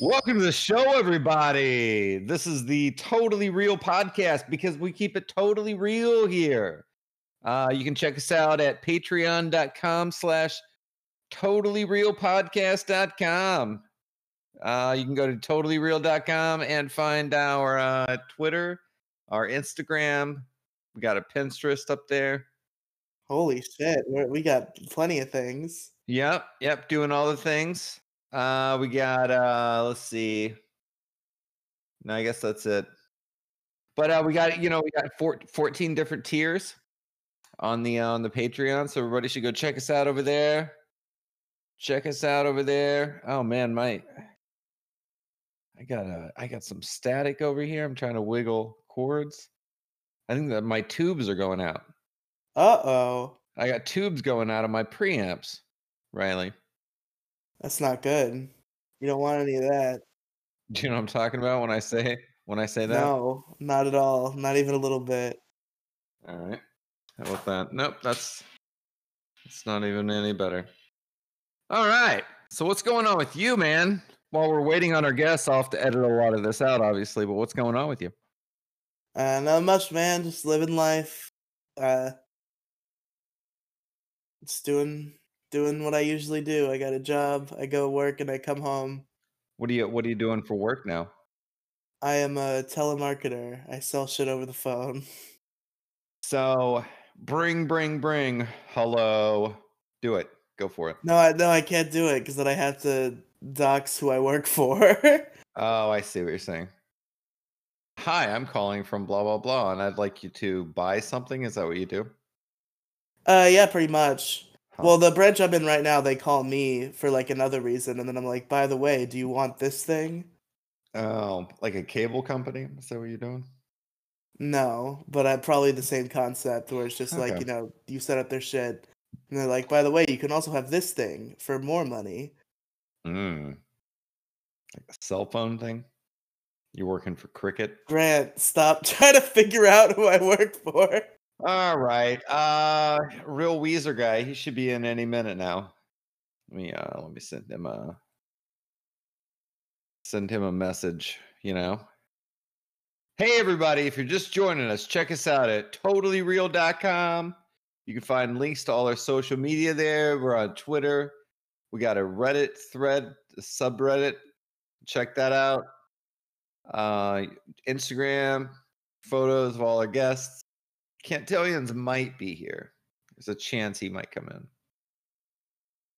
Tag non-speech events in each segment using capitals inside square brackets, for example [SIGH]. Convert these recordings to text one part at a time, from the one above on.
welcome to the show, everybody. This is the Totally Real podcast because we keep it totally real here. Uh, you can check us out at patreon.com slash totallyrealpodcast.com. Uh, you can go to totallyreal.com and find our uh, Twitter, our Instagram. We got a Pinterest up there. Holy shit, we we got plenty of things. Yep, yep, doing all the things. Uh, we got uh, let's see. No, I guess that's it. But uh, we got you know we got four, 14 different tiers on the uh, on the Patreon, so everybody should go check us out over there. Check us out over there. Oh man, my I got a I got some static over here. I'm trying to wiggle cords. I think that my tubes are going out. Uh oh, I got tubes going out of my preamps, Riley. That's not good. You don't want any of that. [LAUGHS] Do you know what I'm talking about when I say when I say that? No, not at all. Not even a little bit. All right. How about that? Nope, that's it's not even any better. All right. So what's going on with you, man? While we're waiting on our guests, I'll have to edit a lot of this out, obviously. But what's going on with you? Uh, not much, man. Just living life. Uh, just doing doing what I usually do. I got a job. I go to work and I come home. What are you What are you doing for work now? I am a telemarketer. I sell shit over the phone. So bring, bring, bring. Hello. Do it. Go for it. No, I no, I can't do it because then I have to dox who I work [LAUGHS] for. Oh, I see what you're saying. Hi, I'm calling from blah blah blah, and I'd like you to buy something. Is that what you do? uh, yeah, pretty much. Huh. Well, the branch I'm in right now, they call me for like another reason, and then I'm like, by the way, do you want this thing? Oh, like a cable company? Is that what you're doing? No, but I probably the same concept where it's just like, you know, you set up their shit, and they're like, by the way, you can also have this thing for more money. Mm. Like a cell phone thing? You're working for Cricket? Grant, stop [LAUGHS] trying to figure out who I work for. All right. Uh real Weezer guy. He should be in any minute now. Let me uh let me send him a send him a message, you know. Hey everybody, if you're just joining us, check us out at totallyreal.com. You can find links to all our social media there. We're on Twitter. We got a Reddit thread, a subreddit. Check that out. Uh Instagram, photos of all our guests. Cantillions might be here. There's a chance he might come in.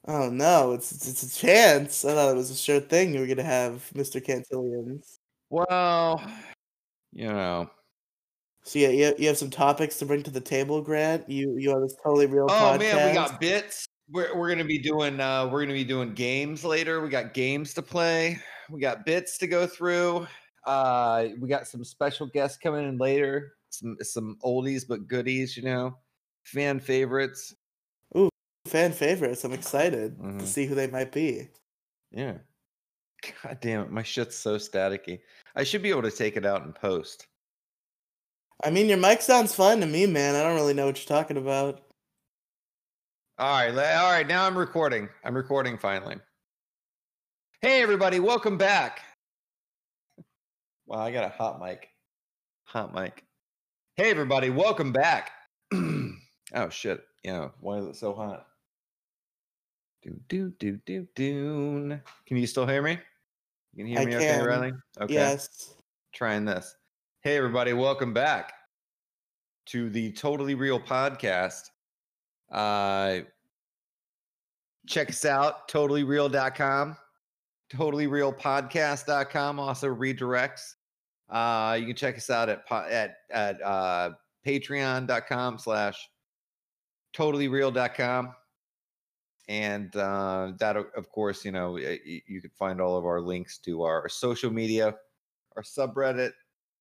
Oh no, it's it's, a chance. I thought it was a sure thing you were gonna have Mr. Cantillions. Well, you know. So yeah, you, you have some topics to bring to the table, Grant. You you have this totally real Oh podcast. man, we got bits. We're we're gonna be doing uh we're gonna be doing games later. We got games to play. We got bits to go through. Uh we got some special guests coming in later. Some some oldies but goodies, you know. Fan favorites. Ooh, fan favorites. I'm excited Mhm. to see who they might be. Yeah. God damn it, my shit's so staticky. I should be able to take it out and post. I mean, your mic sounds fine to me, man. I don't really know what you're talking about. All right, all right. Now I'm recording. I'm recording finally. Hey, everybody, welcome back. Wow, I got a hot mic. Hot mic. Hey, everybody, welcome back. [CLEARS THROAT] oh shit! Yeah, why is it so hot? Do do do do do. Can you still hear me? You can hear I me, okay, can. Riley? Okay. Yes. Trying this. Hey, everybody, welcome back to the Totally Real podcast. Uh, check us out, totallyreal.com, totallyrealpodcast.com also redirects. Uh, you can check us out at at at uh, patreon.com slash totallyreal.com. And uh, that, of course, you know, y- y- you can find all of our links to our social media, our subreddit,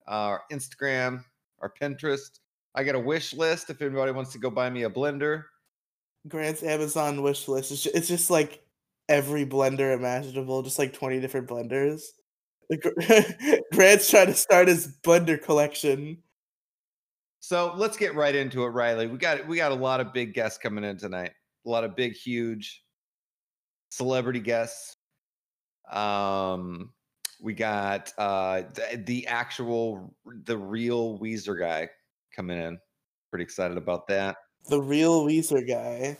our Instagram, our Pinterest. I got a wish list if anybody wants to go buy me a blender. Grant's Amazon wish list. It's just, it's just like every blender imaginable, just like 20 different blenders. [LAUGHS] Grant's trying to start his blender collection. So let's get right into it, Riley. We got we got a lot of big guests coming in tonight. A lot of big, huge celebrity guests. Um, We got uh the, the actual the real Weezer guy coming in. Pretty excited about that. The real Weezer guy.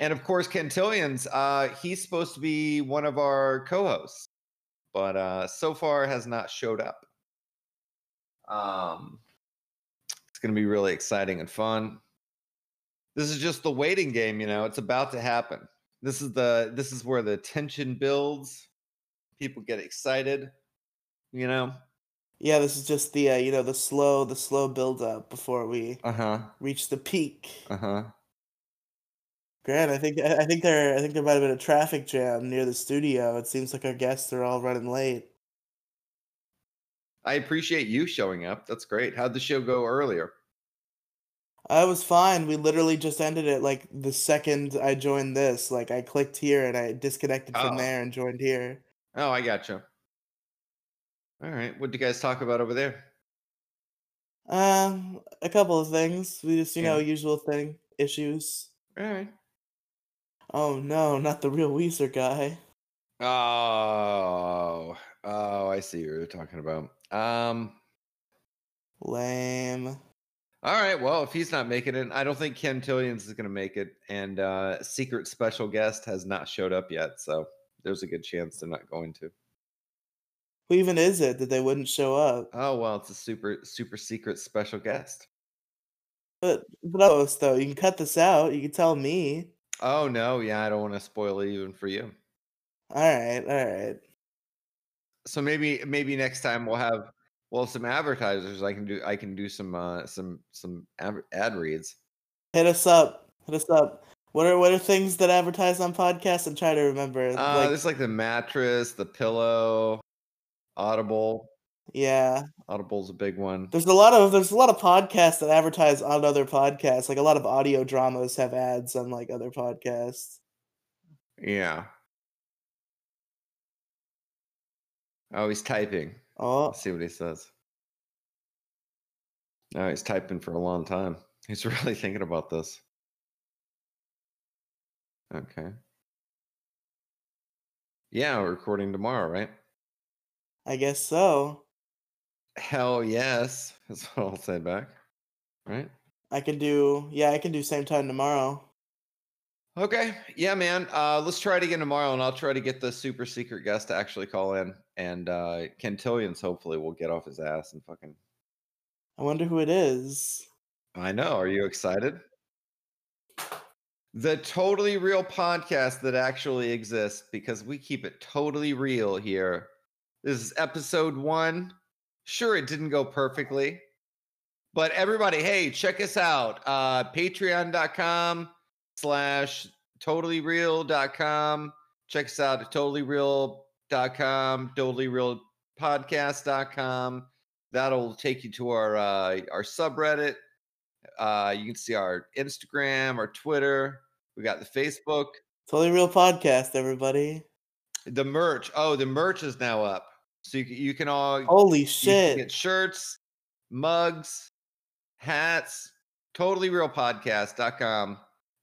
And of course, Cantillions, uh, he's supposed to be one of our co-hosts, but uh so far has not showed up. Um it's gonna be really exciting and fun. This is just the waiting game, you know, it's about to happen. This is the this is where the tension builds. People get excited, you know. Yeah, this is just the uh, you know the slow the slow build up before we Uh-huh. reach the peak. Uh-huh. Grant, I think I think there I think there might have been a traffic jam near the studio. It seems like our guests are all running late. I appreciate you showing up. That's great. How'd the show go earlier? I was fine. We literally just ended it like the second I joined this. Like I clicked here and I disconnected from Oh. there and joined here. Oh, I gotcha. All right. What did you guys talk about over there? Um, a couple of things. We just you know usual thing issues. All right. Oh no, not the real Weezer guy. Oh, oh, I see what you're talking about. Um, Lame. all right. Well, if he's not making it, I don't think Ken Tillians is going to make it, and uh, secret special guest has not showed up yet, so there's a good chance they're not going to. Who even is it that they wouldn't show up? Oh well, it's a super super secret special guest. But but oh, though you can cut this out. You can tell me. Oh no, yeah, I don't want to spoil it even for you. All right, all right. So maybe maybe next time we'll have well some advertisers. I can do I can do some uh, some some ad, ad reads. Hit us up. Hit us up. What are what are things that advertise on podcasts? I'm trying to remember. Uh, like, there's like the mattress, the pillow, Audible. yeah, Audible's a big one. there's a lot of there's a lot of podcasts that advertise on other podcasts. Like a lot of audio dramas have ads on like other podcasts. Yeah. Oh, he's typing. Oh, Let's see what he says. No, he's typing for a long time. He's [LAUGHS] really thinking about this. Okay. Yeah, recording tomorrow, right? I guess so. Hell yes. [LAUGHS] That's what I'll say back. Right? I can do yeah, I can do same time tomorrow. Okay. Yeah, man. Uh, let's try it again tomorrow, and I'll try to get the super secret guest to actually call in. And uh, Kentillians hopefully will get off his ass and fucking. I wonder who it is. I know. Are you excited? The totally real podcast that actually exists because we keep it totally real here. This is episode one. Sure, it didn't go perfectly, but everybody, hey, check us out. Uh, Patreon.com slash totallyreal.com. Check us out at totallyreal.com, totallyrealpodcast.com. That'll take you to our uh, our subreddit. Uh, you can see our Instagram, our Twitter. We got the Facebook, Totally real podcast, everybody. the merch. Oh, the merch is now up, so you can, you can all Holy shit. get shirts, mugs, hats.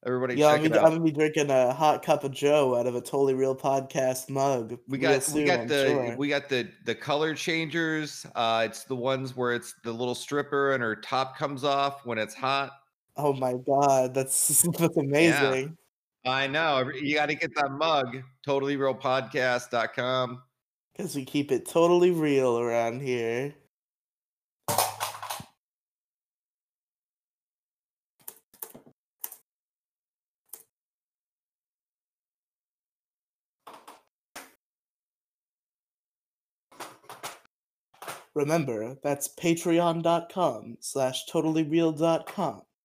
Everybody, I'm check it gonna, out. I'm gonna be drinking a hot cup of Joe out of a totally real podcast mug. we got soon, we got I'm the sure. we got the the color changers uh it's the ones where it's the little stripper and her top comes off when it's hot Oh my god, that's [LAUGHS] that's amazing. i know you got to get that mug totallyrealpodcast.com Because we keep it totally real around here. Remember, that's patreon.com slash totallyreal.com